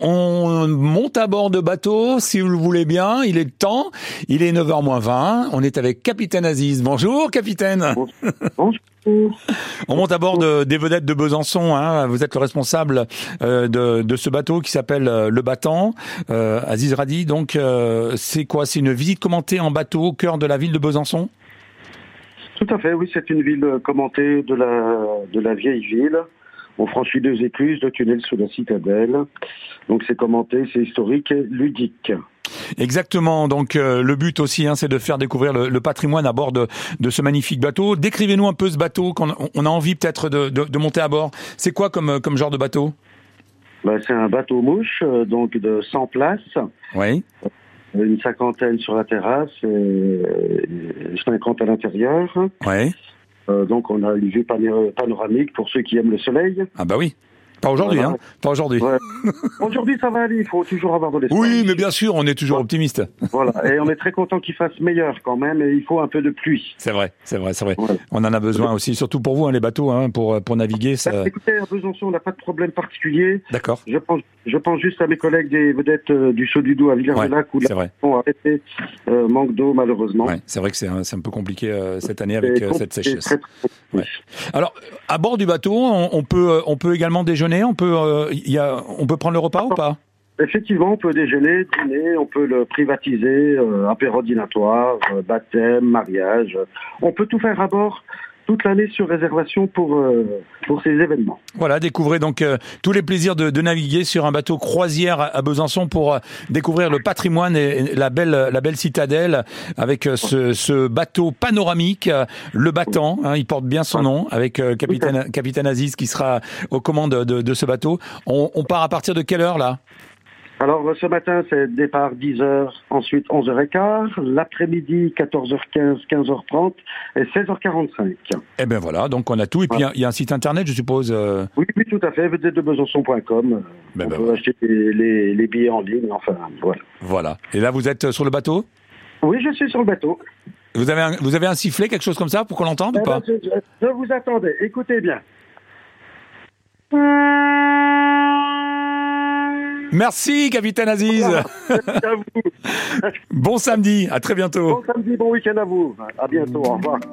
on monte à bord de bateau, si vous le voulez bien. Il est temps. Il est 9h moins 20. On est avec Capitaine Aziz. Bonjour, Capitaine. Bonjour. On monte à bord de- des vedettes de Besançon. Hein. Vous êtes le responsable euh, de, de ce bateau qui s'appelle euh, le Battant. Euh, Aziz Radi, donc, euh, c'est quoi? C'est une visite commentée en bateau au cœur de la ville de Besançon? Tout à fait, oui, c'est une ville commentée de la, de la vieille ville. On franchit deux écluses, deux tunnels sous la citadelle. Donc c'est commenté, c'est historique et ludique. Exactement. Donc euh, le but aussi, hein, c'est de faire découvrir le, le patrimoine à bord de, de ce magnifique bateau. Décrivez-nous un peu ce bateau qu'on on a envie peut-être de, de, de monter à bord. C'est quoi comme, comme genre de bateau? Ben, c'est un bateau mouche, euh, donc de 100 places, Oui. une cinquantaine sur la terrasse et euh, 50 à l'intérieur. Ouais. Euh, donc on a une vue pano- panoramique pour ceux qui aiment le soleil. Ah bah oui. Pas aujourd'hui, hein. Pas aujourd'hui. Ouais. Aujourd'hui ça va aller, il faut toujours avoir de l'espoir. Oui, mais bien sûr, on est toujours optimiste. Voilà, et on est très content qu'il fasse meilleur quand même, et il faut un peu de pluie. C'est vrai, c'est vrai, c'est vrai. On en a besoin aussi, surtout pour vous, hein, les bateaux, hein, pour pour naviguer. Ça... Écoutez, à Besançon, on n'a pas de problème particulier. D'accord. Je pense, je pense juste à mes collègues des vedettes euh, du Saut du Doubs à Villers-de-Lac où vrai. ont arrêté, euh, manque d'eau malheureusement. C'est vrai que c'est un, un peu compliqué euh, cette année avec euh, cette et sécheresse. très, très compliqué. Alors, à bord du bateau, on, peut euh, on peut également déjeuner. On peut euh, y on peut prendre le repas ou pas? Effectivement, on peut déjeuner, dîner, on peut le privatiser, euh, apéro dînatoire, euh, baptême, mariage. On peut tout faire à bord toute l'année sur réservation pour, euh, pour ces événements. Voilà, découvrez donc euh, tous les plaisirs de, de naviguer sur un bateau croisière à, Besançon pour euh, découvrir le patrimoine et, et la belle la belle citadelle avec ce, ce bateau panoramique, le battant. hein, il porte bien son nom avec capitaine capitaine Aziz qui sera aux commandes de, de ce bateau. On, on part à partir de quelle heure là? Alors euh, ce matin, c'est départ 10h, ensuite 11h15, l'après-midi 14h15, 15h30 et 16h45. Eh ben voilà, donc on a tout et puis il y a- il y, a un site internet, je suppose. euh, Oui, oui, tout à fait, vedettesdebesançon.com. Ben, on ben, peut acheter les, les- les billets en ligne, enfin, voilà. Voilà. Et là, vous êtes sur le bateau? Oui, je suis sur le bateau. Vous avez un, vous avez un sifflet, quelque chose comme ça, pour qu'on l'entende ou Eh pas? ben, je, je- je vous attendais, écoutez bien. Merci, capitaine Aziz. Merci à vous. Bon samedi, à très bientôt. Bon samedi, bon week-end à vous. À bientôt, au revoir.